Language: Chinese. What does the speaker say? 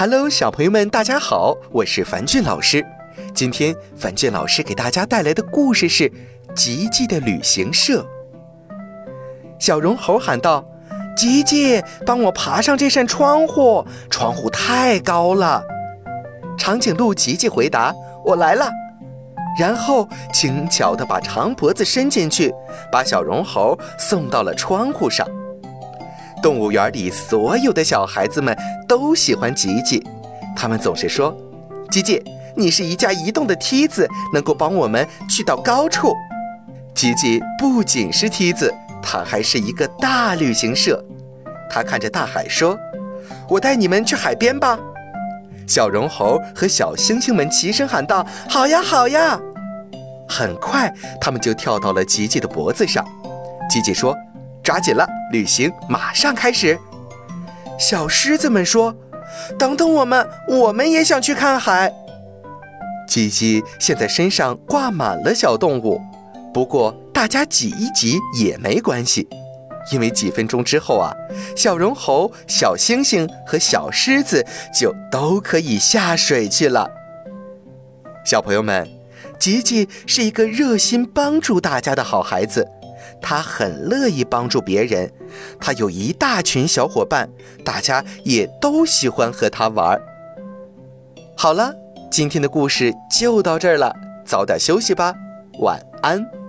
Hello，小朋友们，大家好，我是樊俊老师。今天樊俊老师给大家带来的故事是《吉吉的旅行社》。小绒猴喊道：“吉吉，帮我爬上这扇窗户，窗户太高了。”长颈鹿吉吉回答：“我来了。”然后轻巧地把长脖子伸进去，把小绒猴送到了窗户上。动物园里所有的小孩子们都喜欢吉吉，他们总是说：“吉吉，你是一架移动的梯子，能够帮我们去到高处。”吉吉不仅是梯子，它还是一个大旅行社。他看着大海说：“我带你们去海边吧。”小绒猴和小星星们齐声喊道：“好呀，好呀！”很快，他们就跳到了吉吉的脖子上。吉吉说。抓紧了，旅行马上开始。小狮子们说：“等等我们，我们也想去看海。”吉吉现在身上挂满了小动物，不过大家挤一挤也没关系，因为几分钟之后啊，小绒猴、小星星和小狮子就都可以下水去了。小朋友们，吉吉是一个热心帮助大家的好孩子。他很乐意帮助别人，他有一大群小伙伴，大家也都喜欢和他玩。好了，今天的故事就到这儿了，早点休息吧，晚安。